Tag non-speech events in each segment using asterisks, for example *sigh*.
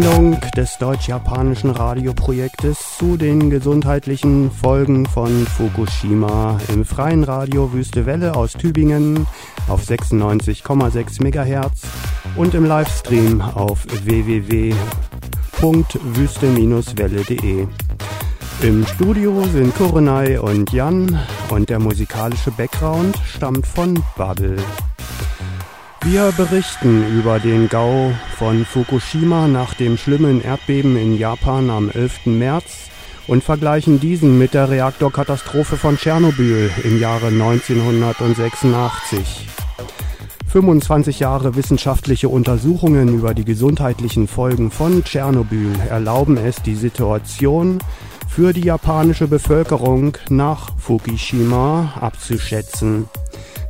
Sendung des deutsch-japanischen Radioprojektes zu den gesundheitlichen Folgen von Fukushima im freien Radio Wüste Welle aus Tübingen auf 96,6 MHz und im Livestream auf www.wüste-welle.de. Im Studio sind Kurenai und Jan und der musikalische Background stammt von Bubble. Wir berichten über den Gau von Fukushima nach dem schlimmen Erdbeben in Japan am 11. März und vergleichen diesen mit der Reaktorkatastrophe von Tschernobyl im Jahre 1986. 25 Jahre wissenschaftliche Untersuchungen über die gesundheitlichen Folgen von Tschernobyl erlauben es, die Situation für die japanische Bevölkerung nach Fukushima abzuschätzen.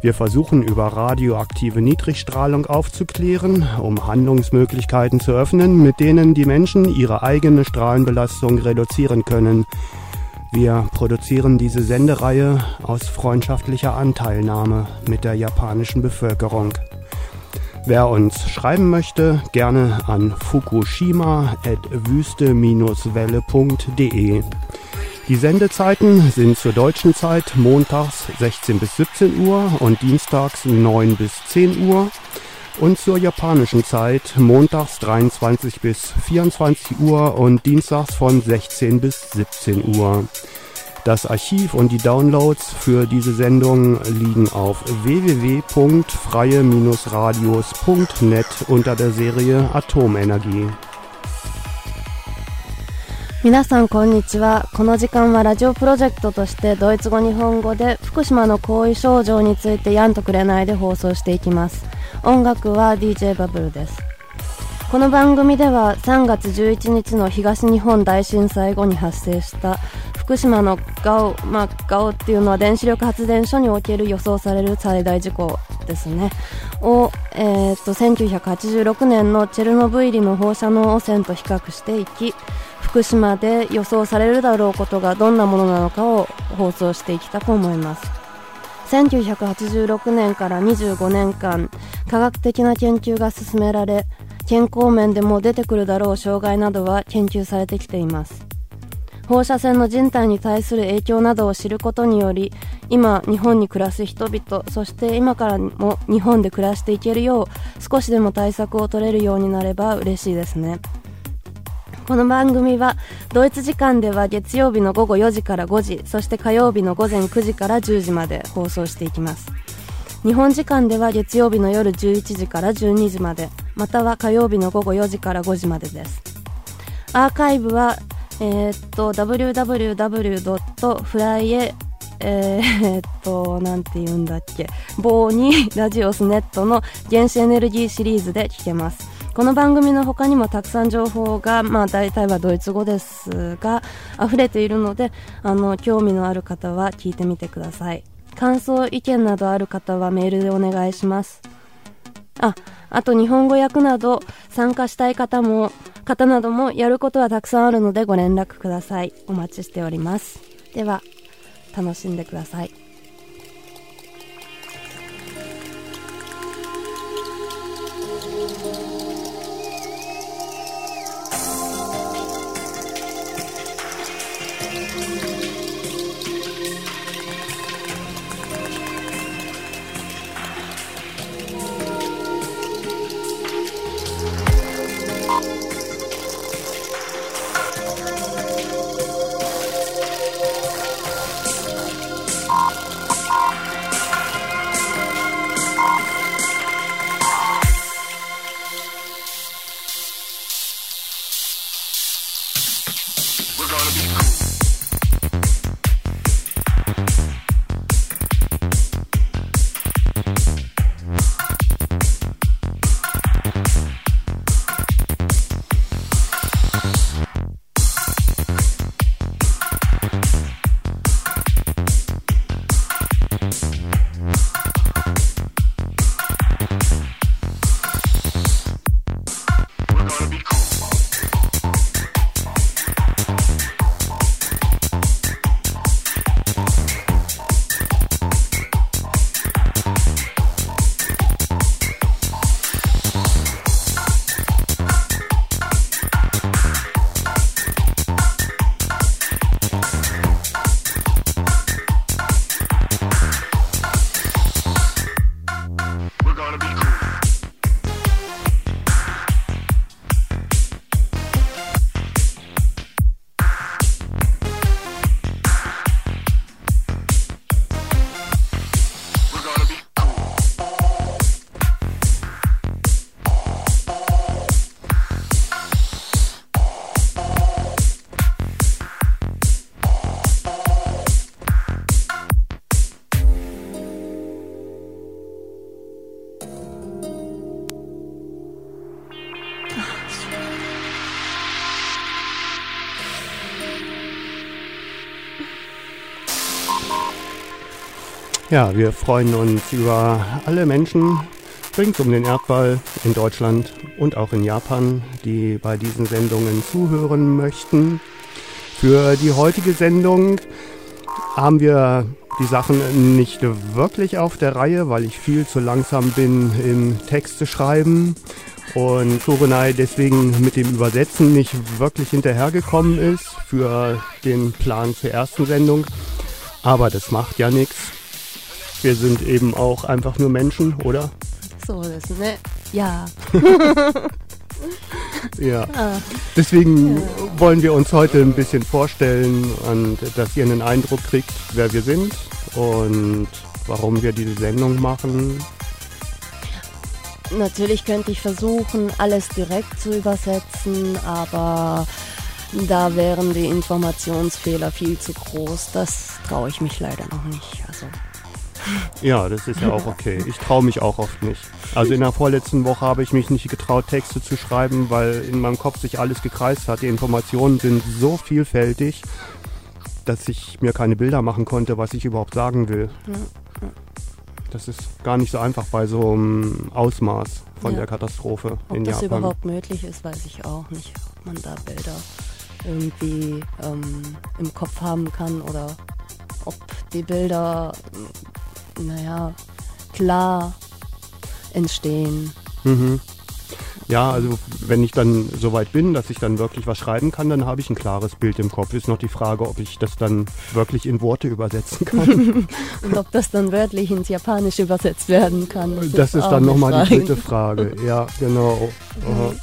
Wir versuchen über radioaktive Niedrigstrahlung aufzuklären, um Handlungsmöglichkeiten zu öffnen, mit denen die Menschen ihre eigene Strahlenbelastung reduzieren können. Wir produzieren diese Sendereihe aus freundschaftlicher Anteilnahme mit der japanischen Bevölkerung. Wer uns schreiben möchte, gerne an fukushima.wüste-welle.de. Die Sendezeiten sind zur deutschen Zeit montags 16 bis 17 Uhr und dienstags 9 bis 10 Uhr und zur japanischen Zeit montags 23 bis 24 Uhr und dienstags von 16 bis 17 Uhr. Das Archiv und die Downloads für diese Sendung liegen auf www.freie-radios.net unter der Serie Atomenergie. 皆さんこんにちは。この時間はラジオプロジェクトとしてドイツ語日本語で福島の後遺症状についてやんとくれないで放送していきます。音楽は DJ バブルです。この番組では3月11日の東日本大震災後に発生した福島のガオ、まあ、ガオっていうのは電子力発電所における予想される最大事故ですね。を、えー、と1986年のチェルノブイリの放射能汚染と比較していき福島で予想されるだろうことがどんなものなのかを放送していきたく思います。1986年から25年間科学的な研究が進められ健康面でも出てくるだろう障害などは研究されてきています。放射線の人体に対する影響などを知ることにより今日本に暮らす人々そして今からも日本で暮らしていけるよう少しでも対策を取れるようになれば嬉しいですね。この番組はドイツ時間では月曜日の午後4時から5時そして火曜日の午前9時から10時まで放送していきます。日本時間では月曜日の夜11時から12時までまたは火曜日の午後4時から5時までです。アーカイブはえー、っと www.fly えー、っと、なんて言うんだっけ、棒にラジオスネットの原子エネルギーシリーズで聞けます。この番組の他にもたくさん情報が、まあ大体はドイツ語ですが、溢れているので、あの、興味のある方は聞いてみてください。感想、意見などある方はメールでお願いします。あ、あと日本語訳など参加したい方も、方などもやることはたくさんあるのでご連絡ください。お待ちしております。では、楽しんでください。Ja, wir freuen uns über alle Menschen rings um den Erdball in Deutschland und auch in Japan, die bei diesen Sendungen zuhören möchten. Für die heutige Sendung haben wir die Sachen nicht wirklich auf der Reihe, weil ich viel zu langsam bin im Texte schreiben und Kurunai deswegen mit dem Übersetzen nicht wirklich hinterhergekommen ist für den Plan zur ersten Sendung. Aber das macht ja nichts. Wir sind eben auch einfach nur Menschen, oder? So ist, ne? Ja. *laughs* ja. Ah. Deswegen ja. wollen wir uns heute ein bisschen vorstellen und dass ihr einen Eindruck kriegt, wer wir sind und warum wir diese Sendung machen. Natürlich könnte ich versuchen, alles direkt zu übersetzen, aber da wären die Informationsfehler viel zu groß. Das traue ich mich leider noch nicht. Also ja, das ist ja auch okay. Ich traue mich auch oft nicht. Also in der vorletzten Woche habe ich mich nicht getraut, Texte zu schreiben, weil in meinem Kopf sich alles gekreist hat. Die Informationen sind so vielfältig, dass ich mir keine Bilder machen konnte, was ich überhaupt sagen will. Das ist gar nicht so einfach bei so einem Ausmaß von ja. der Katastrophe Ob in Japan. Ob das überhaupt möglich ist, weiß ich auch nicht. Ob man da Bilder irgendwie ähm, im Kopf haben kann oder ob die Bilder naja, klar entstehen. Mhm. Ja, also wenn ich dann soweit bin, dass ich dann wirklich was schreiben kann, dann habe ich ein klares Bild im Kopf. Ist noch die Frage, ob ich das dann wirklich in Worte übersetzen kann. *laughs* Und ob das dann wörtlich ins Japanische übersetzt werden kann. Das, das ist, ist dann nochmal die dritte Frage. *laughs* Ja, genau. Mhm.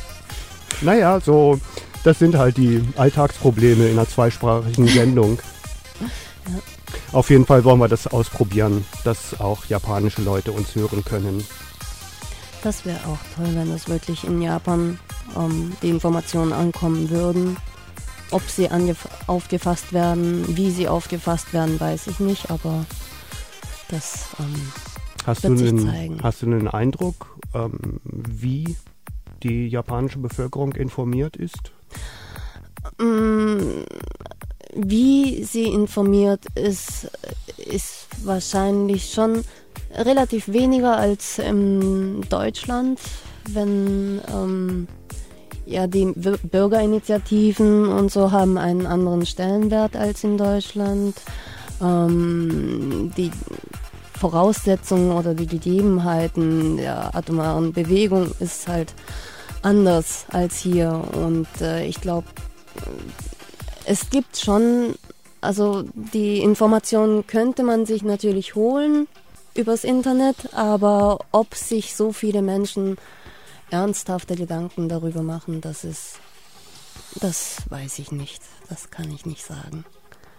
Naja, so, das sind halt die Alltagsprobleme in einer zweisprachigen Sendung. Ja. Auf jeden Fall wollen wir das ausprobieren, dass auch japanische Leute uns hören können. Das wäre auch toll, wenn das wirklich in Japan ähm, die Informationen ankommen würden. Ob sie aufgefasst werden, wie sie aufgefasst werden, weiß ich nicht, aber das ähm, hast wird du sich einen, zeigen. Hast du einen Eindruck, ähm, wie die japanische Bevölkerung informiert ist? Wie sie informiert ist, ist wahrscheinlich schon relativ weniger als in Deutschland, wenn ähm, ja die Bürgerinitiativen und so haben einen anderen Stellenwert als in Deutschland. Ähm, die Voraussetzungen oder die Gegebenheiten der atomaren Bewegung ist halt anders als hier und äh, ich glaube es gibt schon, also die Informationen könnte man sich natürlich holen übers Internet, aber ob sich so viele Menschen ernsthafte Gedanken darüber machen, das ist, das weiß ich nicht. Das kann ich nicht sagen.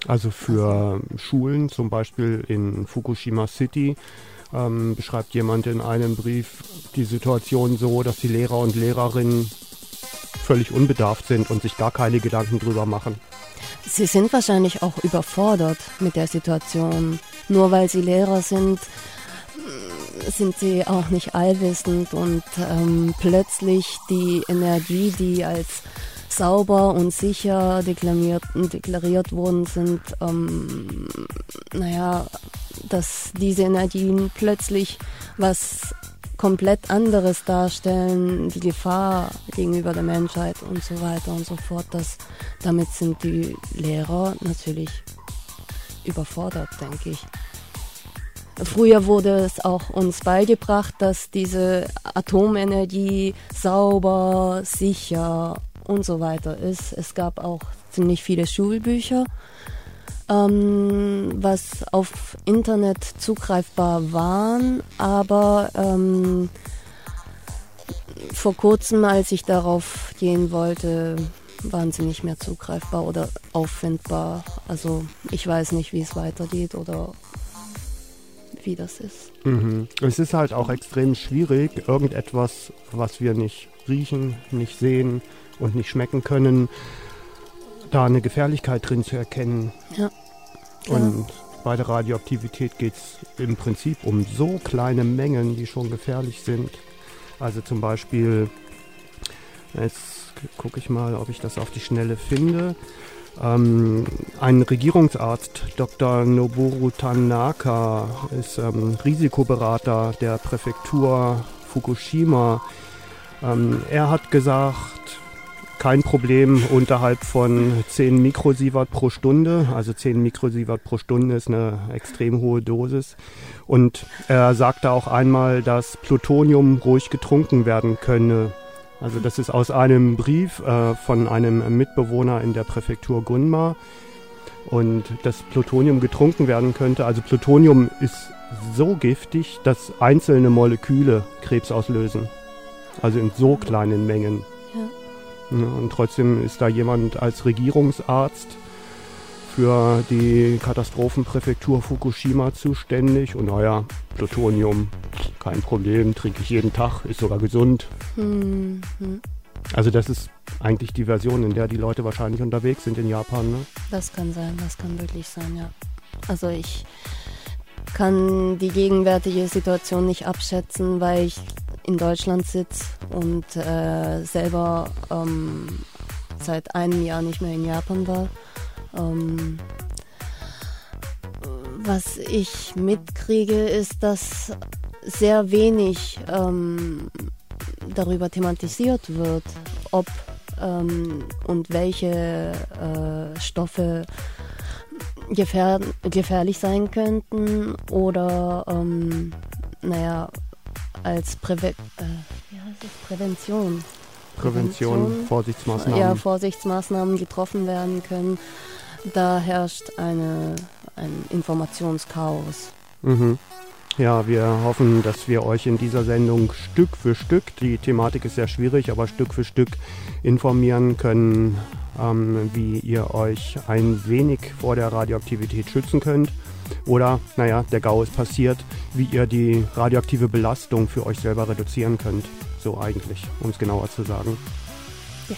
Also für also. Schulen, zum Beispiel in Fukushima City, ähm, beschreibt jemand in einem Brief die Situation so, dass die Lehrer und Lehrerinnen völlig unbedarft sind und sich gar keine Gedanken drüber machen. Sie sind wahrscheinlich auch überfordert mit der Situation. Nur weil sie Lehrer sind, sind sie auch nicht allwissend und ähm, plötzlich die Energie, die als sauber und sicher deklariert, deklariert worden sind, ähm, naja, dass diese Energien plötzlich was komplett anderes darstellen, die Gefahr gegenüber der Menschheit und so weiter und so fort. Das, damit sind die Lehrer natürlich überfordert, denke ich. Früher wurde es auch uns beigebracht, dass diese Atomenergie sauber, sicher und so weiter ist. Es gab auch ziemlich viele Schulbücher ähm, was auf Internet zugreifbar waren, aber ähm, vor kurzem, als ich darauf gehen wollte, waren sie nicht mehr zugreifbar oder auffindbar. Also ich weiß nicht, wie es weitergeht oder wie das ist. Mhm. Es ist halt auch extrem schwierig, irgendetwas, was wir nicht riechen, nicht sehen und nicht schmecken können, da eine Gefährlichkeit drin zu erkennen. Ja. Und bei der Radioaktivität geht es im Prinzip um so kleine Mengen, die schon gefährlich sind. Also zum Beispiel, jetzt gucke ich mal, ob ich das auf die Schnelle finde. Ähm, ein Regierungsarzt, Dr. Noboru Tanaka, ist ähm, Risikoberater der Präfektur Fukushima. Ähm, er hat gesagt, kein Problem unterhalb von 10 Mikrosievert pro Stunde. Also 10 Mikrosievert pro Stunde ist eine extrem hohe Dosis. Und er sagte auch einmal, dass Plutonium ruhig getrunken werden könne. Also das ist aus einem Brief äh, von einem Mitbewohner in der Präfektur Gunma. Und dass Plutonium getrunken werden könnte. Also Plutonium ist so giftig, dass einzelne Moleküle Krebs auslösen. Also in so kleinen Mengen. Ja. Und trotzdem ist da jemand als Regierungsarzt für die Katastrophenpräfektur Fukushima zuständig. Und naja, Plutonium, kein Problem, trinke ich jeden Tag, ist sogar gesund. Mhm. Also das ist eigentlich die Version, in der die Leute wahrscheinlich unterwegs sind in Japan. Ne? Das kann sein, das kann wirklich sein, ja. Also ich kann die gegenwärtige Situation nicht abschätzen, weil ich in Deutschland sitze und äh, selber ähm, seit einem Jahr nicht mehr in Japan war. Ähm, was ich mitkriege, ist, dass sehr wenig ähm, darüber thematisiert wird, ob ähm, und welche äh, Stoffe gefähr gefährlich sein könnten oder ähm, naja, als Präve äh, Prävention. Prävention, Prävention, Vorsichtsmaßnahmen. Ja, Vorsichtsmaßnahmen getroffen werden können da herrscht eine, ein Informationschaos. Mhm. Ja, wir hoffen, dass wir euch in dieser Sendung Stück für Stück, die Thematik ist sehr schwierig, aber Stück für Stück informieren können, ähm, wie ihr euch ein wenig vor der Radioaktivität schützen könnt. Oder, naja, der GAU ist passiert, wie ihr die radioaktive Belastung für euch selber reduzieren könnt. So eigentlich, um es genauer zu sagen. Ja.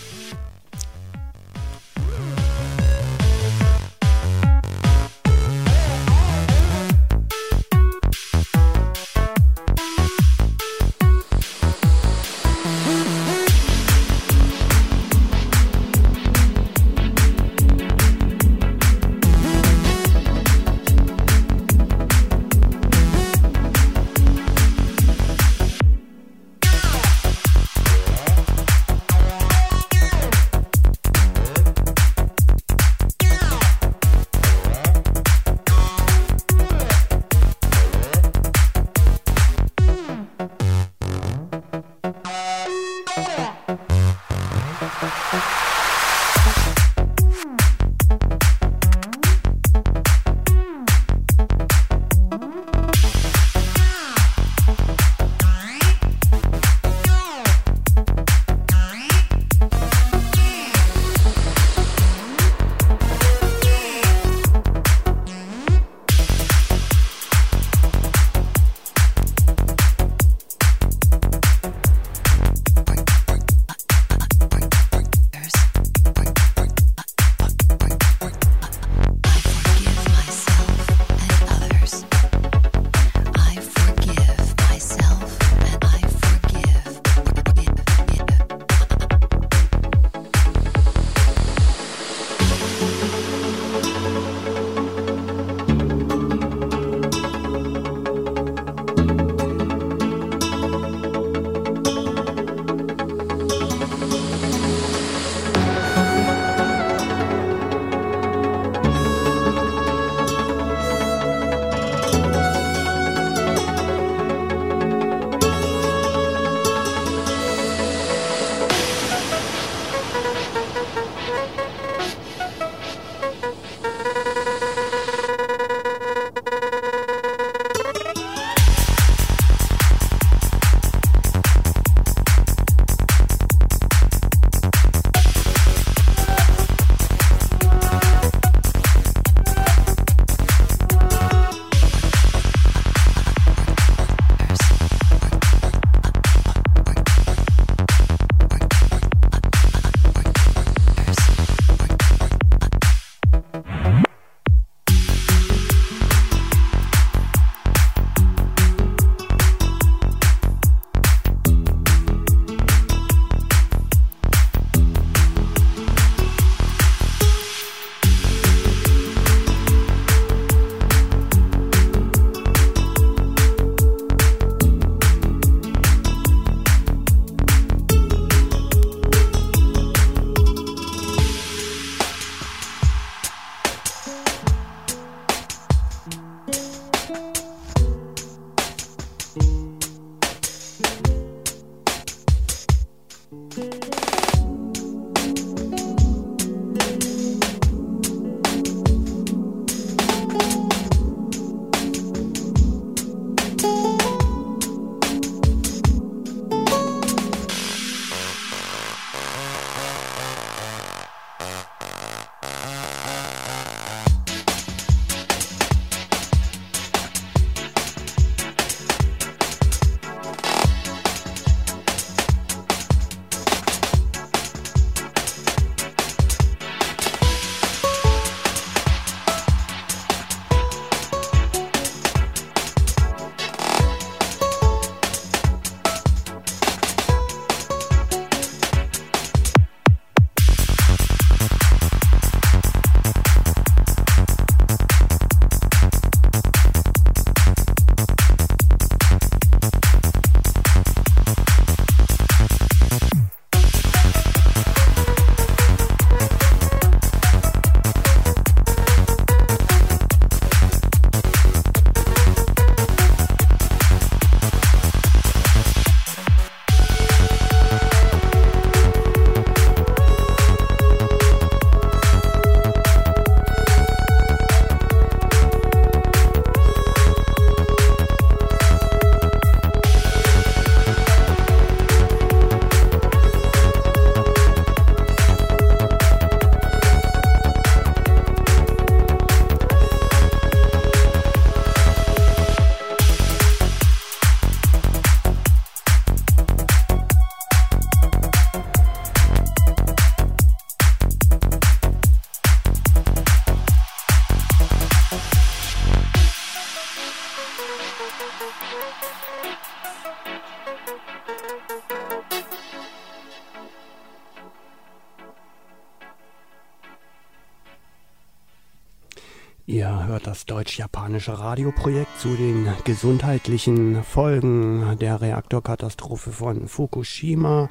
Deutsch-japanische Radioprojekt zu den gesundheitlichen Folgen der Reaktorkatastrophe von Fukushima.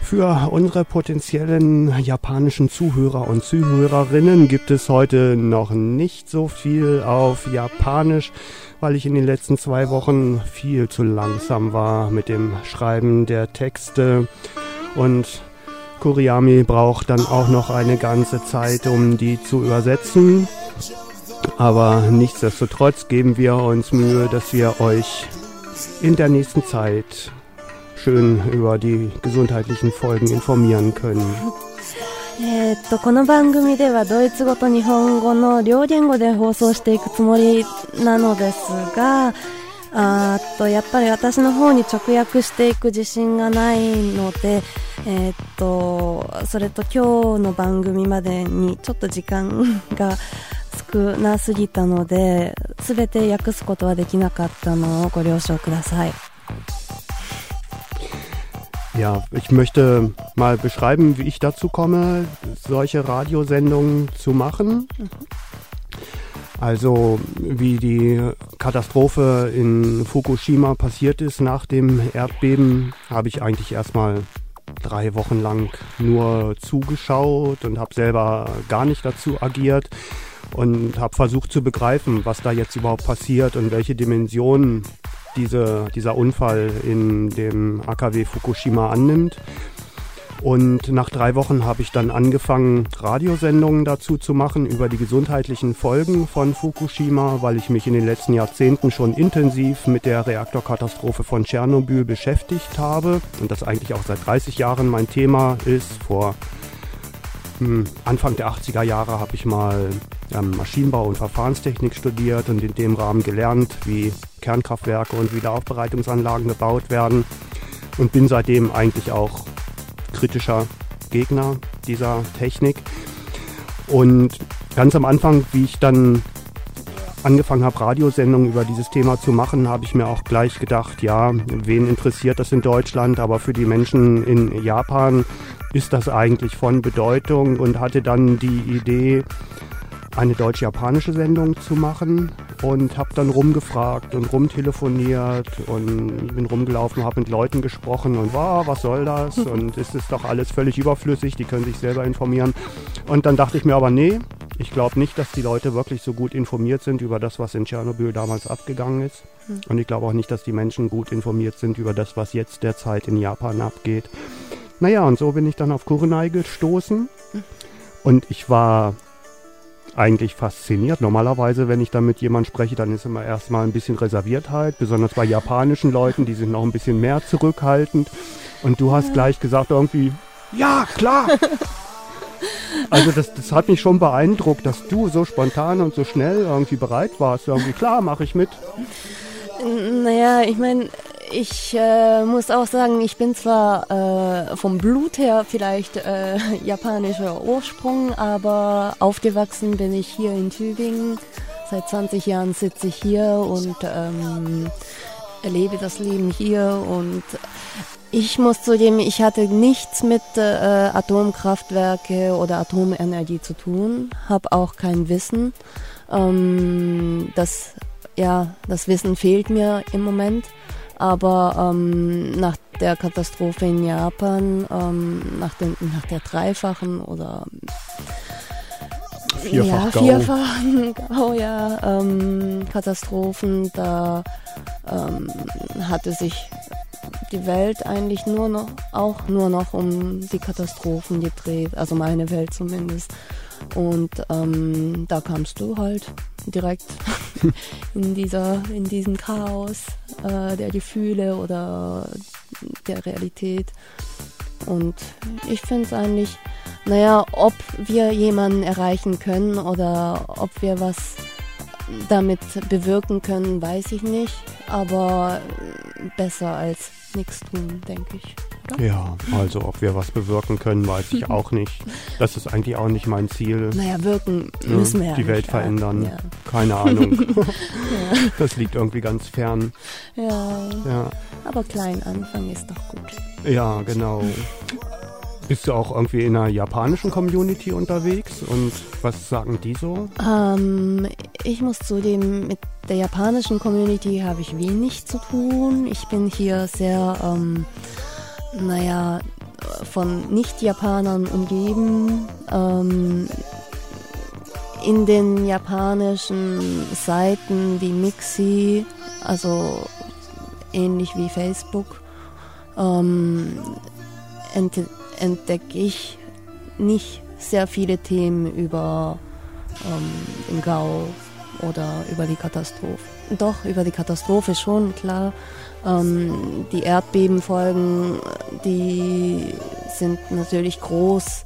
Für unsere potenziellen japanischen Zuhörer und Zuhörerinnen gibt es heute noch nicht so viel auf Japanisch, weil ich in den letzten zwei Wochen viel zu langsam war mit dem Schreiben der Texte und Kuriami braucht dann auch noch eine ganze Zeit, um die zu übersetzen. Aber nichtsdestotrotz geben wir uns Mühe, dass wir euch in der nächsten Zeit schön über die gesundheitlichen Folgen informieren können. えっと、この番組ではドイツ語と日本語の両言語で放送していくつもりなのですが、 あとやっぱり私の方に直訳していく自信がないので、えー、っとそれと今日の番組までにちょっと時間が少なすぎたので全て訳すことはできなかったのをご了承ください。Ja, ich möchte mal beschreiben, wie ich dazu komme, solche Radiosendungen zu machen. Mhm. Also wie die Katastrophe in Fukushima passiert ist nach dem Erdbeben, habe ich eigentlich erstmal drei Wochen lang nur zugeschaut und habe selber gar nicht dazu agiert und habe versucht zu begreifen, was da jetzt überhaupt passiert und welche Dimensionen diese, dieser Unfall in dem AKW Fukushima annimmt. Und nach drei Wochen habe ich dann angefangen, Radiosendungen dazu zu machen über die gesundheitlichen Folgen von Fukushima, weil ich mich in den letzten Jahrzehnten schon intensiv mit der Reaktorkatastrophe von Tschernobyl beschäftigt habe und das eigentlich auch seit 30 Jahren mein Thema ist. Vor hm, Anfang der 80er Jahre habe ich mal ähm, Maschinenbau und Verfahrenstechnik studiert und in dem Rahmen gelernt, wie Kernkraftwerke und Wiederaufbereitungsanlagen gebaut werden und bin seitdem eigentlich auch kritischer Gegner dieser Technik. Und ganz am Anfang, wie ich dann angefangen habe, Radiosendungen über dieses Thema zu machen, habe ich mir auch gleich gedacht, ja, wen interessiert das in Deutschland, aber für die Menschen in Japan ist das eigentlich von Bedeutung und hatte dann die Idee, eine deutsch-japanische Sendung zu machen und habe dann rumgefragt und rumtelefoniert und bin rumgelaufen, habe mit Leuten gesprochen und wow, was soll das *laughs* und ist es doch alles völlig überflüssig, die können sich selber informieren. Und dann dachte ich mir aber, nee, ich glaube nicht, dass die Leute wirklich so gut informiert sind über das, was in Tschernobyl damals abgegangen ist. Hm. Und ich glaube auch nicht, dass die Menschen gut informiert sind über das, was jetzt derzeit in Japan abgeht. Naja, und so bin ich dann auf Kurenai gestoßen. Hm. Und ich war eigentlich fasziniert. Normalerweise, wenn ich dann mit jemandem spreche, dann ist immer erstmal ein bisschen Reserviertheit, besonders bei japanischen Leuten, die sind noch ein bisschen mehr zurückhaltend. Und du hast gleich gesagt irgendwie, ja, klar. *laughs* Also das, das hat mich schon beeindruckt, dass du so spontan und so schnell irgendwie bereit warst. Irgendwie, klar, mache ich mit. Naja, ich meine, ich äh, muss auch sagen, ich bin zwar äh, vom Blut her vielleicht äh, *laughs* japanischer Ursprung, aber aufgewachsen bin ich hier in Tübingen. Seit 20 Jahren sitze ich hier und ähm, erlebe das Leben hier und ich muss zugeben, ich hatte nichts mit äh, Atomkraftwerke oder Atomenergie zu tun, habe auch kein Wissen. Ähm, das, ja, das Wissen fehlt mir im Moment. Aber ähm, nach der Katastrophe in Japan, ähm, nach, den, nach der dreifachen oder vierfach ja, vierfachen *laughs* Gau, ja, ähm, Katastrophen, da ähm, hatte sich die Welt eigentlich nur noch, auch nur noch um die Katastrophen gedreht, also meine Welt zumindest. Und ähm, da kamst du halt direkt *laughs* in dieser, in diesem Chaos äh, der Gefühle oder der Realität. Und ich finde es eigentlich, naja, ob wir jemanden erreichen können oder ob wir was damit bewirken können, weiß ich nicht. Aber besser als nichts tun, denke ich. Ja, also ob wir was bewirken können, weiß ich *laughs* auch nicht. Das ist eigentlich auch nicht mein Ziel. Naja, wirken müssen wir ja Die Welt verändern. Ja. Keine Ahnung. *laughs* Das liegt irgendwie ganz fern. Ja. Ja, aber klein anfangen ist doch gut. ja, genau. Bist du auch irgendwie in einer japanischen Community unterwegs und was sagen die so? Ähm, ich muss zudem, mit der japanischen Community habe ich wenig zu tun. Ich bin hier sehr, ähm, naja, von Nicht-Japanern umgeben. Ähm, in den japanischen Seiten wie Mixi, also ähnlich wie Facebook, ähm, entdecke ich nicht sehr viele Themen über ähm, den Gau oder über die Katastrophe. Doch, über die Katastrophe schon, klar. Ähm, die Erdbebenfolgen, die sind natürlich groß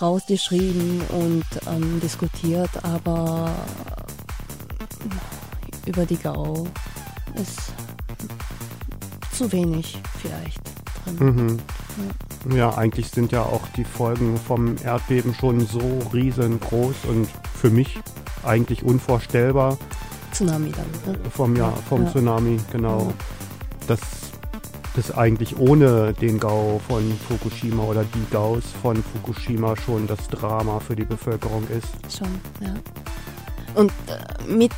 rausgeschrieben und ähm, diskutiert, aber über die Gau ist zu wenig vielleicht drin. Mhm. Ja, eigentlich sind ja auch die Folgen vom Erdbeben schon so riesengroß und für mich eigentlich unvorstellbar Tsunami dann. Ne? vom, ja, vom Ja. Tsunami, genau. Ja. Dass das eigentlich ohne den Gau von Fukushima oder die Gaus von Fukushima schon das Drama für die Bevölkerung ist. Schon, ja. Und äh, mit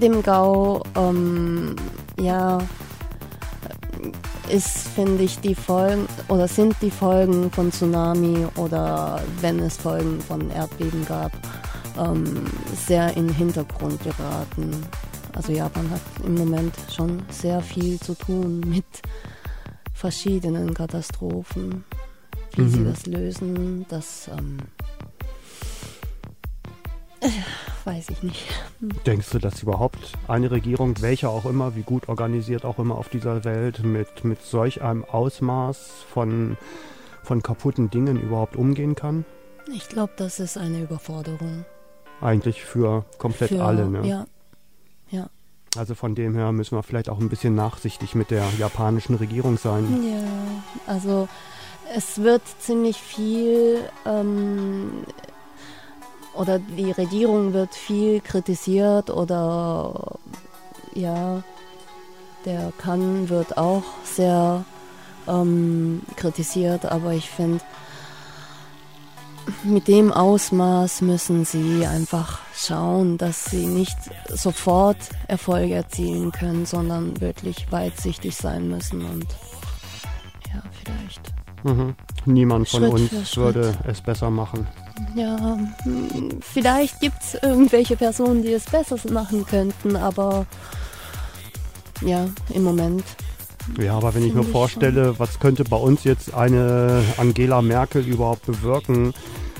dem Gau, ähm, ja, ist, finde ich, die Folgen oder sind die Folgen von Tsunami oder wenn es Folgen von Erdbeben gab, ähm, sehr in den Hintergrund geraten. Also Japan hat im Moment schon sehr viel zu tun mit verschiedenen Katastrophen, wie sie Mhm. das lösen, das ähm, äh, weiß ich nicht. Denkst du, dass überhaupt eine Regierung, welche auch immer, wie gut organisiert auch immer auf dieser Welt, mit, mit solch einem Ausmaß von, von kaputten Dingen überhaupt umgehen kann? Ich glaube, das ist eine Überforderung. Eigentlich für komplett für, alle. Ne? Ja, ja. Also von dem her müssen wir vielleicht auch ein bisschen nachsichtig mit der japanischen Regierung sein. Ja, also es wird ziemlich viel ähm, oder die Regierung wird viel kritisiert oder ja, der Kann wird auch sehr ähm, kritisiert, aber ich finde, mit dem Ausmaß müssen sie einfach schauen, dass sie nicht sofort Erfolge erzielen können, sondern wirklich weitsichtig sein müssen und ja, vielleicht. Mhm. Niemand von Schritt uns würde es besser machen. Ja, hm, vielleicht gibt es irgendwelche Personen, die es besser machen könnten, aber ja, im Moment. Ja, aber wenn ich mir vorstelle, was könnte bei uns jetzt eine Angela Merkel überhaupt bewirken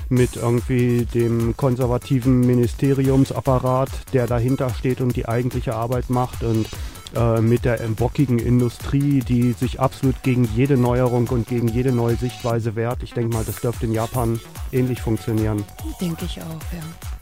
mit irgendwie dem konservativen Ministeriumsapparat, der dahinter steht und die eigentliche Arbeit macht und äh, mit der bockigen Industrie, die sich absolut gegen jede Neuerung und gegen jede neue Sichtweise wehrt. Ich denke mal, das dürfte in Japan ähnlich funktionieren. Denke ich auch, ja.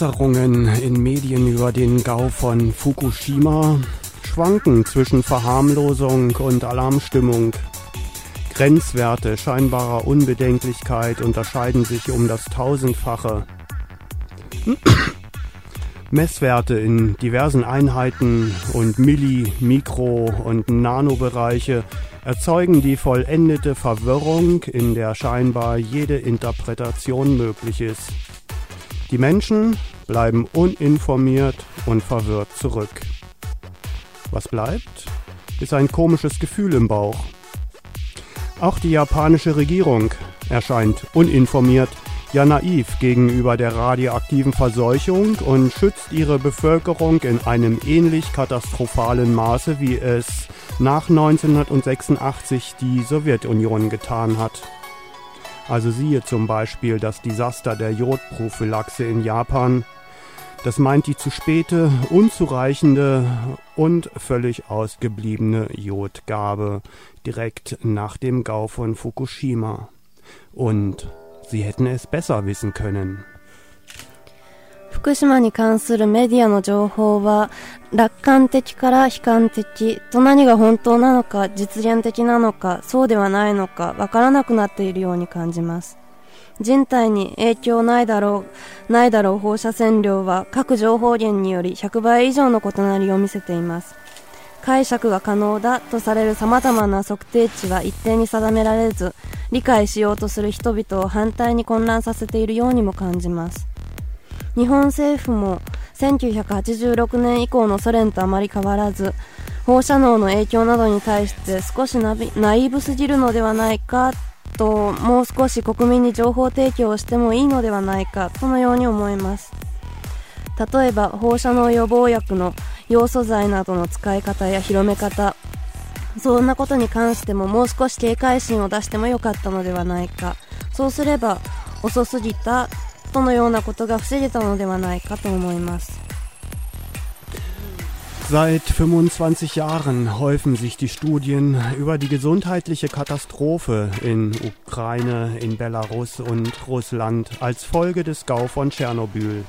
Äußerungen in Medien über den Gau von Fukushima schwanken zwischen Verharmlosung und Alarmstimmung. Grenzwerte scheinbarer Unbedenklichkeit unterscheiden sich um das Tausendfache. *coughs* Messwerte in diversen Einheiten und Milli-, Mikro- und Nanobereiche erzeugen die vollendete Verwirrung, in der scheinbar jede Interpretation möglich ist. Die Menschen bleiben uninformiert und verwirrt zurück. Was bleibt, ist ein komisches Gefühl im Bauch. Auch die japanische Regierung erscheint uninformiert, ja naiv gegenüber der radioaktiven Verseuchung und schützt ihre Bevölkerung in einem ähnlich katastrophalen Maße, wie es nach 1986 die Sowjetunion getan hat. Also siehe zum Beispiel das Desaster der Jodprophylaxe in Japan. Das meint die zu späte, unzureichende und völlig ausgebliebene Jodgabe direkt nach dem Gau von Fukushima. Und sie hätten es besser wissen können. 福島に関するメディアの情報は楽観的から悲観的と何が本当なのか実現的なのかそうではないのかわからなくなっているように感じます 人体に影響ないだろう、ないだろう放射線量は各情報源により100倍以上の異なりを見せています。解釈が可能だとされる様々な測定値は一定に定められず、理解しようとする人々を反対に混乱させているようにも感じます。日本政府も1986年以降のソ連とあまり変わらず、放射能の影響などに対して少しナイーブすぎるのではないかともう少し国民に情報提供をしてもいいのではないかとのように思います。例えば放射能予防薬の要素剤などの使い方や広め方。そんなことに関してももう少し警戒心を出してもよかったのではないか。そうすれば遅すぎたとのようなことが防げたのではないかと思います。Seit 25 Jahren häufen sich die Studien über die gesundheitliche Katastrophe in Ukraine, in Belarus und Russland als Folge des Gau von Tschernobyl.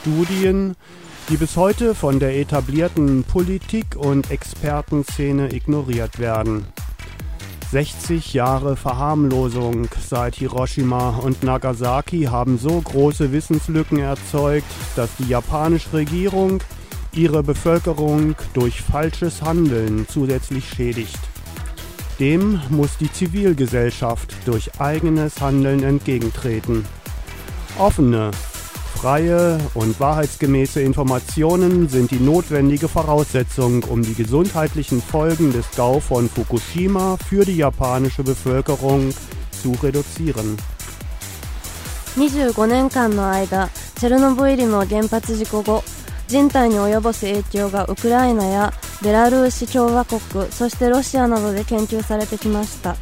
Studien, die bis heute von der etablierten Politik und Expertenszene ignoriert werden. 60 Jahre Verharmlosung seit Hiroshima und Nagasaki haben so große Wissenslücken erzeugt, dass die japanische Regierung ihre Bevölkerung durch falsches Handeln zusätzlich schädigt. Dem muss die Zivilgesellschaft durch eigenes Handeln entgegentreten. Offene, freie und wahrheitsgemäße Informationen sind die notwendige Voraussetzung, um die gesundheitlichen Folgen des Gau von Fukushima für die japanische Bevölkerung zu reduzieren. 25年間の間、チェルノブイリの原発事故後、 人体に及ぼす影響がウクライナやベラルーシ共和国そしてロシアなどで研究されてきました。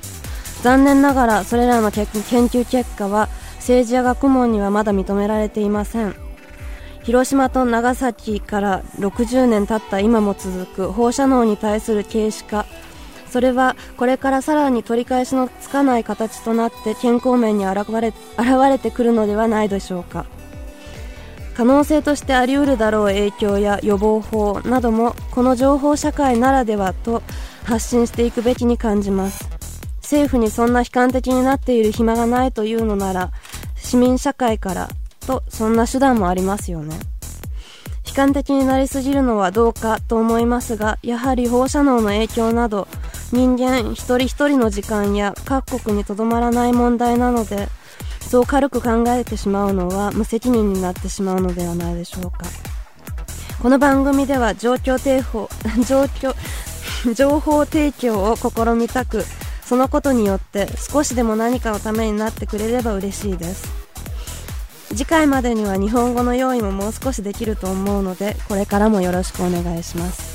残念ながらそれらの研究結果は政治や学問にはまだ認められていません。広島と長崎から60年経った今も続く放射能に対する軽視化。それはこれからさらに取り返しのつかない形となって健康面に現れ現れてくるのではないでしょうか。可能性としてあり得るだろう影響や予防法などもこの情報社会ならではと発信していくべきに感じます。政府にそんな悲観的になっている暇がないというのなら市民社会からとそんな手段もありますよね。悲観的になりすぎるのはどうかと思いますがやはり放射能の影響など人間一人一人の時間や各国にとどまらない問題なのでそう軽く考えてしまうのは無責任になってしまうのではないでしょうか。この番組では状況提報 *laughs* 状況情報提供を試みたくそのことによって少しでも何かのためになってくれれば嬉しいです。次回までには日本語の用意ももう少しできると思うのでこれからもよろしくお願いします。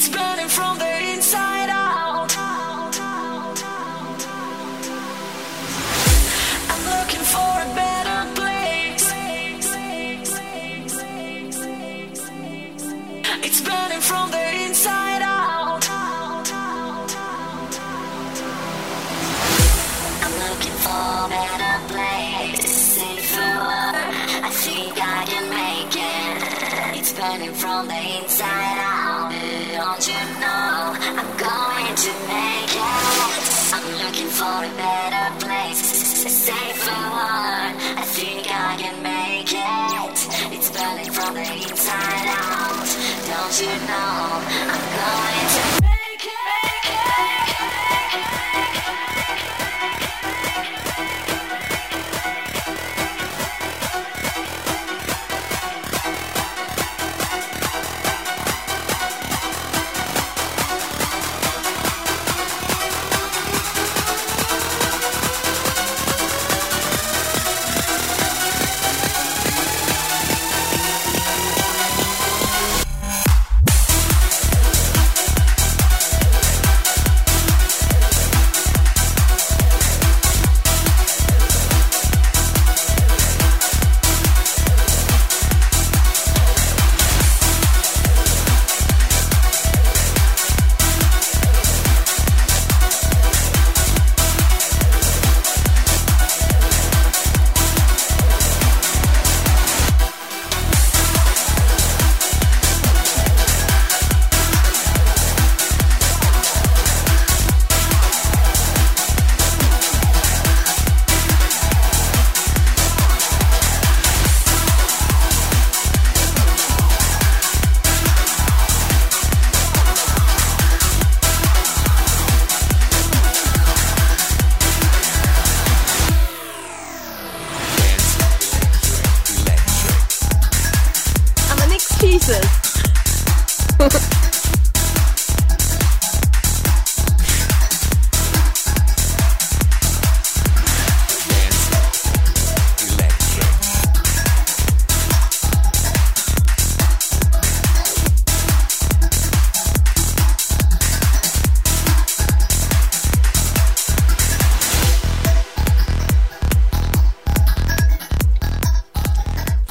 It's burning from the inside. want you now.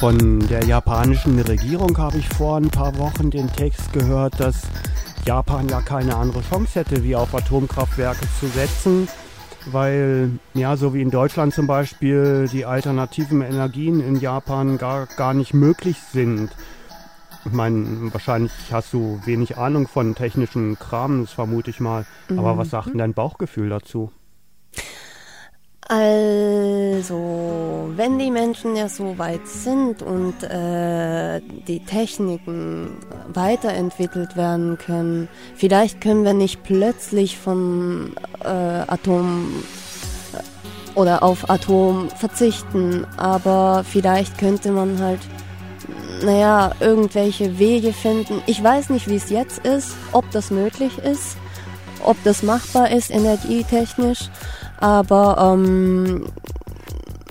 Von der japanischen Regierung habe ich vor ein paar Wochen den Text gehört, dass Japan ja keine andere Chance hätte, wie auf Atomkraftwerke zu setzen, weil, ja, so wie in Deutschland zum Beispiel, die alternativen Energien in Japan gar, gar nicht möglich sind. Ich meine, wahrscheinlich hast du wenig Ahnung von technischen Kram, das vermute ich mal. Aber was sagt denn dein Bauchgefühl dazu? Also, wenn die Menschen ja so weit sind und äh, die Techniken weiterentwickelt werden können, vielleicht können wir nicht plötzlich von äh, Atom oder auf Atom verzichten, aber vielleicht könnte man halt, naja, irgendwelche Wege finden. Ich weiß nicht, wie es jetzt ist, ob das möglich ist, ob das machbar ist, energietechnisch. Aber ähm,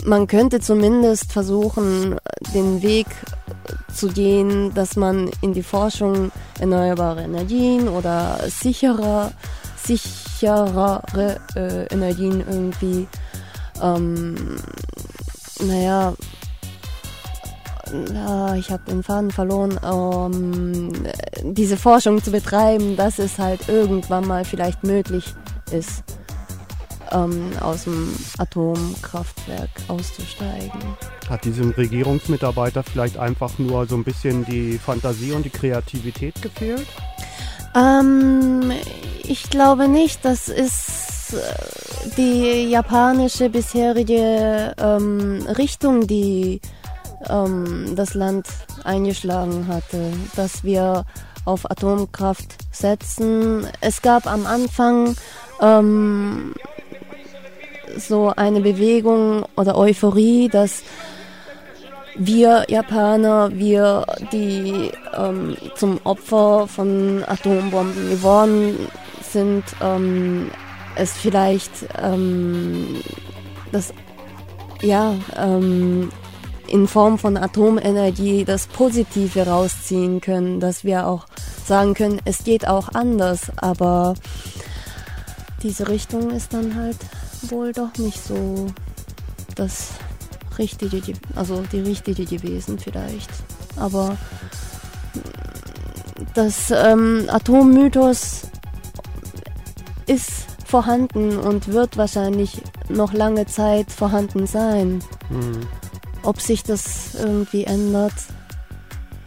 man könnte zumindest versuchen, den Weg zu gehen, dass man in die Forschung erneuerbare Energien oder sicherer, sicherere äh, Energien irgendwie, ähm, naja, ja, ich habe den Faden verloren, ähm, diese Forschung zu betreiben, dass es halt irgendwann mal vielleicht möglich ist ähm, aus dem Atomkraftwerk auszusteigen. Hat diesem Regierungsmitarbeiter vielleicht einfach nur so ein bisschen die Fantasie und die Kreativität gefehlt? Ähm, ich glaube nicht, das ist äh, die japanische bisherige ähm, Richtung, die ähm, das Land eingeschlagen hatte, dass wir auf Atomkraft setzen. Es gab am Anfang ähm, so eine Bewegung oder Euphorie, dass wir Japaner, wir, die ähm, zum Opfer von Atombomben geworden sind, ähm, es vielleicht ähm, das ja ähm, in Form von Atomenergie das Positive rausziehen können, dass wir auch sagen können, es geht auch anders, aber diese Richtung ist dann halt wohl doch nicht so das Richtige, ge- also die richtige gewesen vielleicht. Aber das ähm, Atommythos ist vorhanden und wird wahrscheinlich noch lange Zeit vorhanden sein. Hm. Ob sich das irgendwie ändert,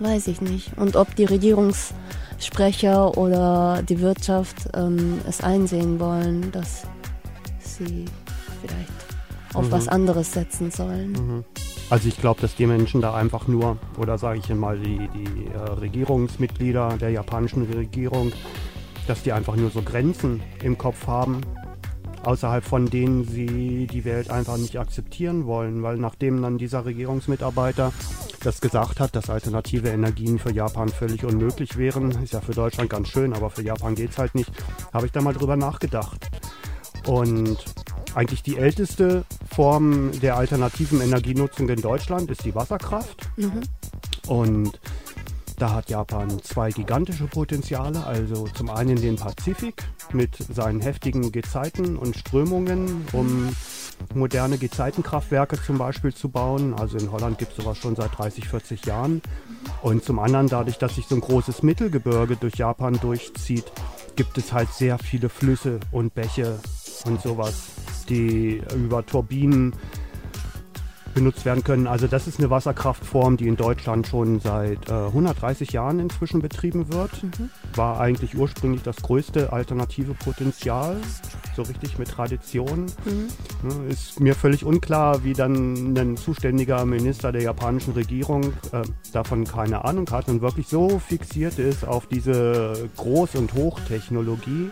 weiß ich nicht. Und ob die Regierungssprecher oder die Wirtschaft ähm, es einsehen wollen, dass sie vielleicht auf Mhm. was anderes setzen sollen. Mhm. Also ich glaube, dass die Menschen da einfach nur, oder sage ich mal die, die äh, Regierungsmitglieder der japanischen Regierung, dass die einfach nur so Grenzen im Kopf haben, außerhalb von denen sie die Welt einfach nicht akzeptieren wollen. Weil nachdem dann dieser Regierungsmitarbeiter das gesagt hat, dass alternative Energien für Japan völlig unmöglich wären, ist ja für Deutschland ganz schön, aber für Japan geht es halt nicht, habe ich da mal drüber nachgedacht. Und eigentlich die älteste Form der alternativen Energienutzung in Deutschland ist die Wasserkraft. Mhm. Und da hat Japan zwei gigantische Potenziale. Also zum einen den Pazifik mit seinen heftigen Gezeiten und Strömungen, um moderne Gezeitenkraftwerke zum Beispiel zu bauen. Also in Holland gibt es sowas schon seit 30, 40 Jahren. Und zum anderen, dadurch, dass sich so ein großes Mittelgebirge durch Japan durchzieht, gibt es halt sehr viele Flüsse und Bäche und sowas, die über Turbinen benutzt werden können. Also das ist eine Wasserkraftform, die in Deutschland schon seit äh, 130 Jahren inzwischen betrieben wird. War eigentlich ursprünglich das größte alternative Potenzial, so richtig mit Tradition. Ne, Ist mir völlig unklar, wie dann ein zuständiger Minister der japanischen Regierung äh, davon keine Ahnung hat und wirklich so fixiert ist auf diese Groß- und Hochtechnologie.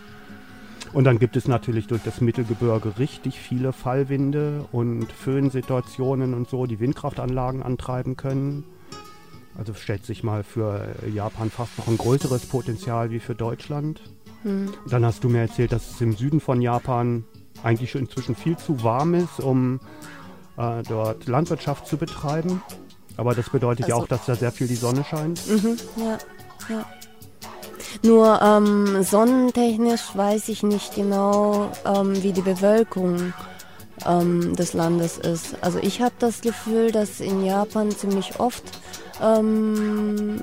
Und dann gibt es natürlich durch das Mittelgebirge richtig viele Fallwinde und Föhnsituationen und so, die Windkraftanlagen antreiben können. Also stellt sich mal für Japan fast noch ein größeres Potenzial wie für Deutschland. Hm. Dann hast du mir erzählt, dass es im Süden von Japan eigentlich schon inzwischen viel zu warm ist, um äh, dort Landwirtschaft zu betreiben. Aber das bedeutet ja Also- auch, dass da sehr viel die Sonne scheint. Mhm, ja, ja. Nur ähm, sonnentechnisch weiß ich nicht genau, ähm, wie die Bewölkung ähm, des Landes ist. Also ich habe das Gefühl, dass in Japan ziemlich oft ähm,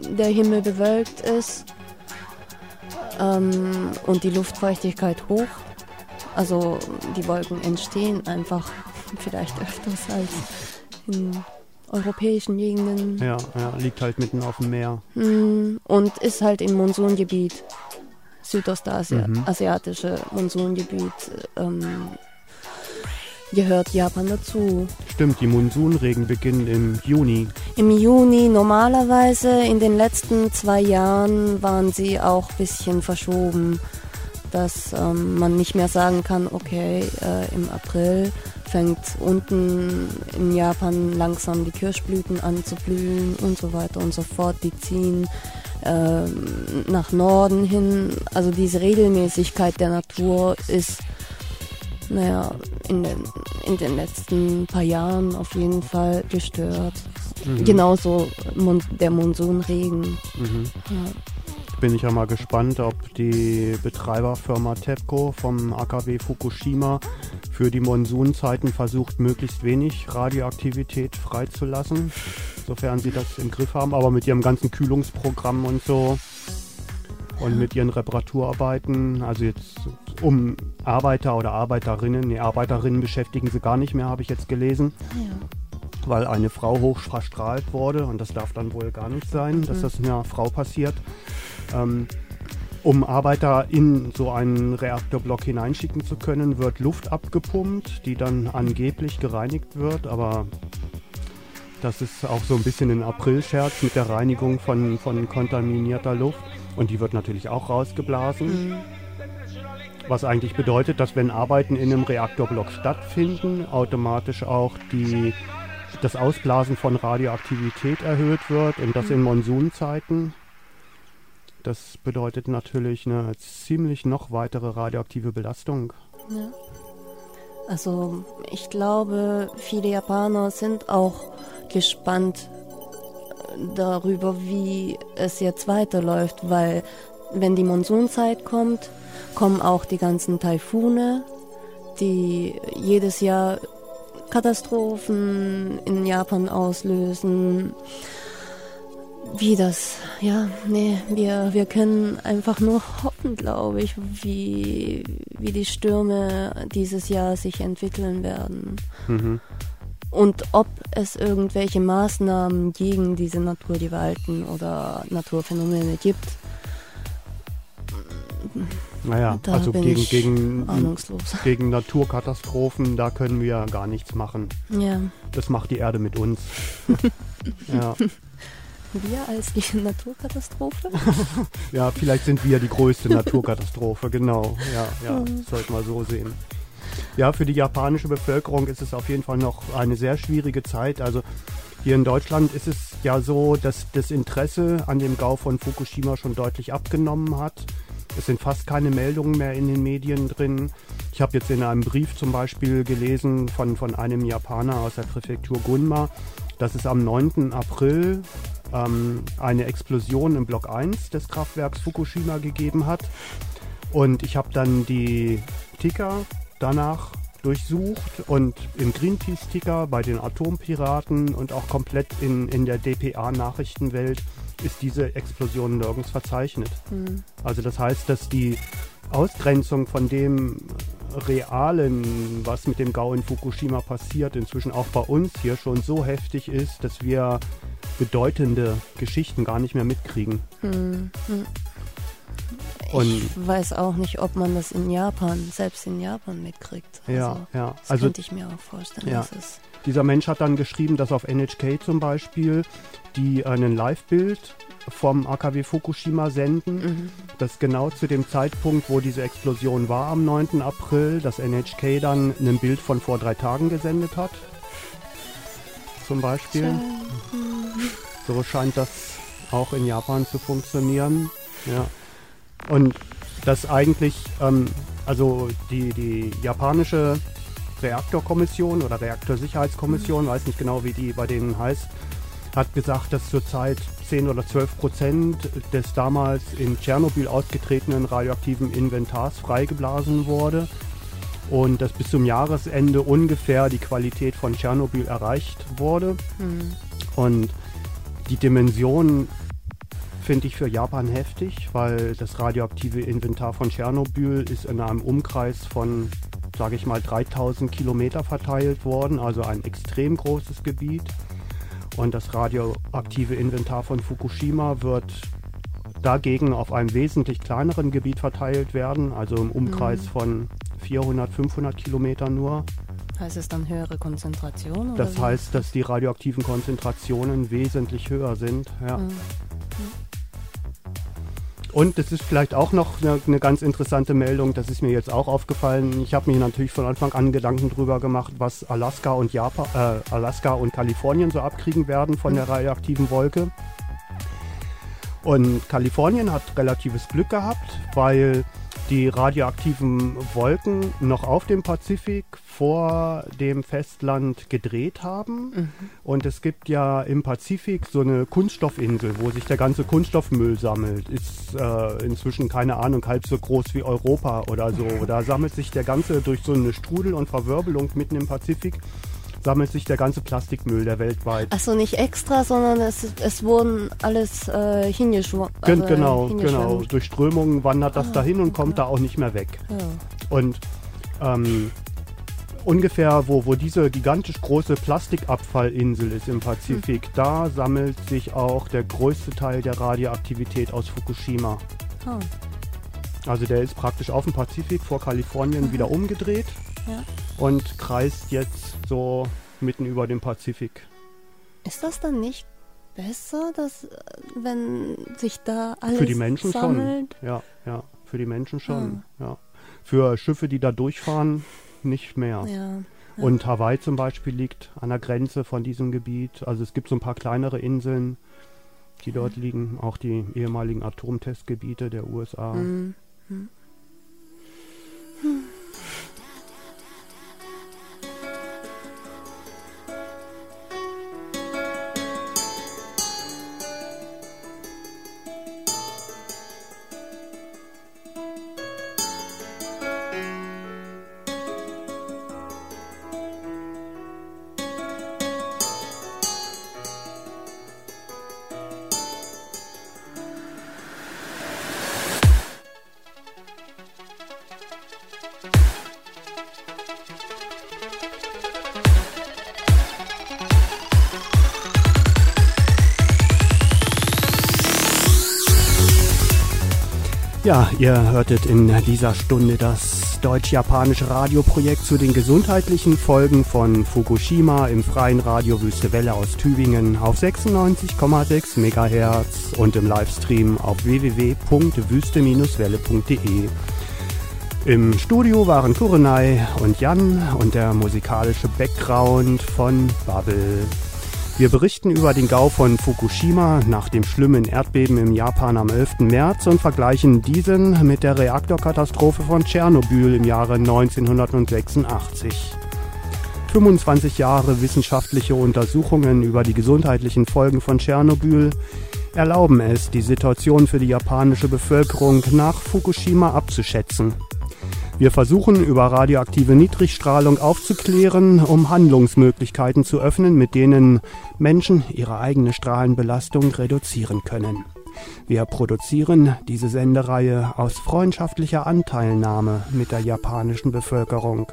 der Himmel bewölkt ist ähm, und die Luftfeuchtigkeit hoch. Also die Wolken entstehen einfach *laughs* vielleicht öfters als in europäischen Gegenden. Ja, ja, liegt halt mitten auf dem Meer. Mm, Und ist halt im Monsungebiet, Südostasien, Mhm. Monsungebiet, ähm, gehört Japan dazu. Stimmt, die Monsunregen beginnen im Juni. Im Juni normalerweise, in den letzten zwei Jahren waren sie auch ein bisschen verschoben, dass ähm, man nicht mehr sagen kann, okay, äh, im April fängt unten in Japan langsam die Kirschblüten an zu blühen und so weiter und so fort. Die ziehen ähm, nach Norden hin. Also diese Regelmäßigkeit der Natur ist, naja, in den, in den letzten paar Jahren auf jeden Fall gestört. Mhm. Genauso der Monsunregen. Mhm. Ja. Bin ich ja mal gespannt, ob die Betreiberfirma TEPCO vom AKW Fukushima für die Monsunzeiten versucht, möglichst wenig Radioaktivität freizulassen, sofern sie das im Griff haben, aber mit ihrem ganzen Kühlungsprogramm und so und mit ihren Reparaturarbeiten, also jetzt um Arbeiter oder Arbeiterinnen, nee, Arbeiterinnen beschäftigen sie gar nicht mehr, habe ich jetzt gelesen Ja. weil eine Frau hoch verstrahlt wurde und das darf dann wohl gar nicht sein, dass das einer Frau passiert. Ähm, um Arbeiter in so einen Reaktorblock hineinschicken zu können, wird Luft abgepumpt, die dann angeblich gereinigt wird, aber das ist auch so ein bisschen ein Aprilscherz mit der Reinigung von, von kontaminierter Luft und die wird natürlich auch rausgeblasen. Mhm. Was eigentlich bedeutet, dass wenn Arbeiten in einem Reaktorblock stattfinden, automatisch auch die, das Ausblasen von Radioaktivität erhöht wird und das in Monsunzeiten. Das bedeutet natürlich eine ziemlich noch weitere radioaktive Belastung. Ja. Also ich glaube, viele Japaner sind auch gespannt äh, darüber, wie es jetzt weiterläuft, weil wenn die Monsunzeit kommt, kommen auch die ganzen Taifune, die jedes Jahr Katastrophen in Japan auslösen. Wie das, ja, nee, wir, wir können einfach nur hoffen, glaube ich, wie, wie die Stürme dieses Jahr sich entwickeln werden. Mhm. Und ob es irgendwelche Maßnahmen gegen diese Naturgewalten oder Naturphänomene gibt, Naja, Da also gegen, gegen, ahnungslos. *laughs* gegen Naturkatastrophen, da können wir gar nichts machen. Ja, Das macht die Erde mit uns. *laughs* ja. Wir als die *laughs* Naturkatastrophe? *laughs* ja, vielleicht sind wir die größte *laughs* Naturkatastrophe, genau. Ja, ja, sollte man so sehen. Ja, für die japanische Bevölkerung ist es auf jeden Fall noch eine sehr schwierige Zeit. Also hier in Deutschland ist es ja so, dass das Interesse an dem Gau von Fukushima schon deutlich abgenommen hat. Es sind fast keine Meldungen mehr in den Medien drin. Ich habe jetzt in einem Brief zum Beispiel gelesen von, von einem Japaner aus der Präfektur Gunma, dass es am 9. April ähm, eine Explosion im Block 1 des Kraftwerks Fukushima gegeben hat. Und ich habe dann die Ticker danach durchsucht und im Greenpeace-Ticker bei den Atompiraten und auch komplett in, in der DPA-Nachrichtenwelt ist diese Explosion nirgends verzeichnet. Also das heißt, dass die Ausgrenzung von dem Realen, was mit dem Gau in Fukushima passiert, inzwischen auch bei uns hier schon so heftig ist, dass wir bedeutende Geschichten gar nicht mehr mitkriegen. Und ich weiß auch nicht, ob man das in Japan, selbst in Japan mitkriegt. Also, Ja, ja. Das Also- könnte ich mir auch vorstellen, Ja. dass es Dieser Mensch hat dann geschrieben, dass auf NHK zum Beispiel die einen Live-Bild vom AKW Fukushima senden, Mhm. dass genau zu dem Zeitpunkt, wo diese Explosion war am 9. April, das NHK dann ein Bild von vor drei Tagen gesendet hat. Zum Beispiel. So scheint das auch in Japan zu funktionieren. Ja. Und dass eigentlich, ähm, also die, die japanische Reaktorkommission oder Reaktorsicherheitskommission, weiß nicht genau, wie die bei denen heißt, hat gesagt, dass zurzeit 10 oder 12 Prozent des damals in Tschernobyl ausgetretenen radioaktiven Inventars freigeblasen wurde und dass bis zum Jahresende ungefähr die Qualität von Tschernobyl erreicht wurde. Und die Dimension finde ich für Japan heftig, weil das radioaktive Inventar von Tschernobyl ist in einem Umkreis von, sage ich mal, 3000 Kilometer verteilt worden, also ein extrem großes Gebiet. Und das radioaktive Inventar von Fukushima wird dagegen auf einem wesentlich kleineren Gebiet verteilt werden, also im Umkreis von 400, 500 Kilometern nur. heißt es dann höhere Konzentration? Das wie? heißt, dass die radioaktiven Konzentrationen wesentlich höher sind. Ja. Mhm. Und das ist vielleicht auch noch eine, eine ganz interessante Meldung, das ist mir jetzt auch aufgefallen. Ich habe mir natürlich von Anfang an Gedanken drüber gemacht, was Alaska und Japan, äh, Alaska und Kalifornien so abkriegen werden von der radioaktiven Wolke. Und Kalifornien hat relatives Glück gehabt, weil die radioaktiven Wolken noch auf dem Pazifik vor dem Festland gedreht haben. Und es gibt ja im Pazifik so eine Kunststoffinsel, wo sich der ganze Kunststoffmüll sammelt. Ist äh, inzwischen, keine Ahnung, halb so groß wie Europa oder so. Da sammelt sich der ganze durch so eine Strudel und Verwirbelung mitten im Pazifik, sammelt sich der ganze Plastikmüll, der weltweit Achso, nicht extra, sondern es, es wurden alles äh, hingeschwommen. Gen- genau, genau. Durch Strömungen wandert das Ah, dahin und kommt okay. da auch nicht mehr weg. Ja. Und ähm, ungefähr, wo, wo diese gigantisch große Plastikabfallinsel ist im Pazifik, da sammelt sich auch der größte Teil der Radioaktivität aus Fukushima. Ah, Also der ist praktisch auf dem Pazifik vor Kalifornien wieder umgedreht ja. und kreist jetzt so mitten über dem Pazifik. Ist das dann nicht besser, dass, äh, wenn sich da alles Für die Menschen sammelt? schon. Ja, ja, für die Menschen schon. Ah. Ja. Für Schiffe, die da durchfahren, nicht mehr. Ja. Ja. Und Hawaii zum Beispiel liegt an der Grenze von diesem Gebiet. Also es gibt so ein paar kleinere Inseln, die dort liegen. Auch die ehemaligen Atomtestgebiete der USA. Mhm. Ja, ihr hörtet in dieser Stunde das deutsch-japanische Radioprojekt zu den gesundheitlichen Folgen von Fukushima im freien Radio Wüste Welle aus Tübingen auf 96,6 MHz und im Livestream auf www.wüste-welle.de. Im Studio waren Kurenai und Jan und der musikalische Background von Bubble. Wir berichten über den Gau von Fukushima nach dem schlimmen Erdbeben im Japan am 11. März und vergleichen diesen mit der Reaktorkatastrophe von Tschernobyl im Jahre 1986. 25 Jahre wissenschaftliche Untersuchungen über die gesundheitlichen Folgen von Tschernobyl erlauben es, die Situation für die japanische Bevölkerung nach Fukushima abzuschätzen. Wir versuchen über radioaktive Niedrigstrahlung aufzuklären, um Handlungsmöglichkeiten zu öffnen, mit denen Menschen ihre eigene Strahlenbelastung reduzieren können. Wir produzieren diese Sendereihe aus freundschaftlicher Anteilnahme mit der japanischen Bevölkerung.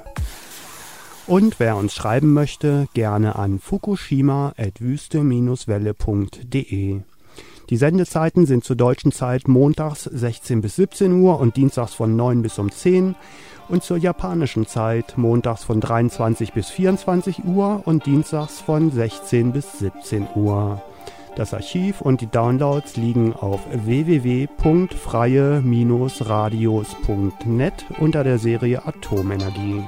Und wer uns schreiben möchte, gerne an fukushima.wüste-welle.de. Die Sendezeiten sind zur deutschen Zeit montags 16 bis 17 Uhr und dienstags von 9 bis um 10 und zur japanischen Zeit montags von 23 bis 24 Uhr und dienstags von 16 bis 17 Uhr. Das Archiv und die Downloads liegen auf www.freie-radios.net unter der Serie Atomenergie.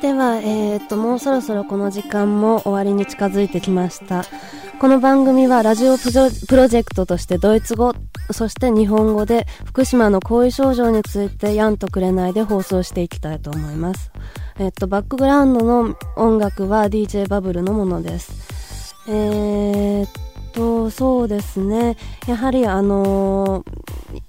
では、えー、っと、もうそろそろこの時間も終わりに近づいてきました。 この番組はラジオプロジェクトとしてドイツ語、そして日本語で福島の後遺症状についてヤンとくれないで放送していきたいと思います。えっと、バックグラウンドの音楽は DJ バブルのものです。えー、っと、そうですね。やはりあの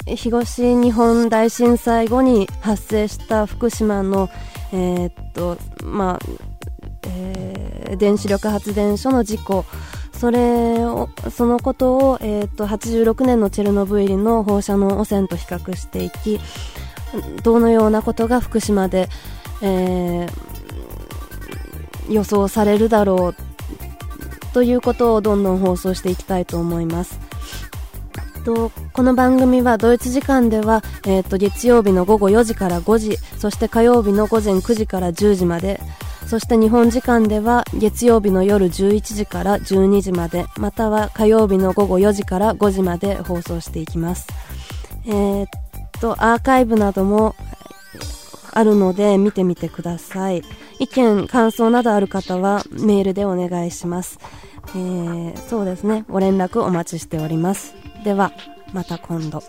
ー、東日本大震災後に発生した福島のえー、っと、まあ、えー、電子力発電所の事故、それを、そのことを、えー、っと、86年のチェルノブイリの放射能汚染と比較していき、どのようなことが福島で、えー、予想されるだろうということをどんどん放送していきたいと思います。とこの番組はドイツ時間では、えー、と月曜日の午後4時から5時そして火曜日の午前9時から10時までそして日本時間では月曜日の夜11時から12時までまたは火曜日の午後4時から5時まで放送していきます。えー、っとアーカイブなどもあるので見てみてください。意見感想などある方はメールでお願いします。えー、そうですね。ご連絡お待ちしております。ではまた今度。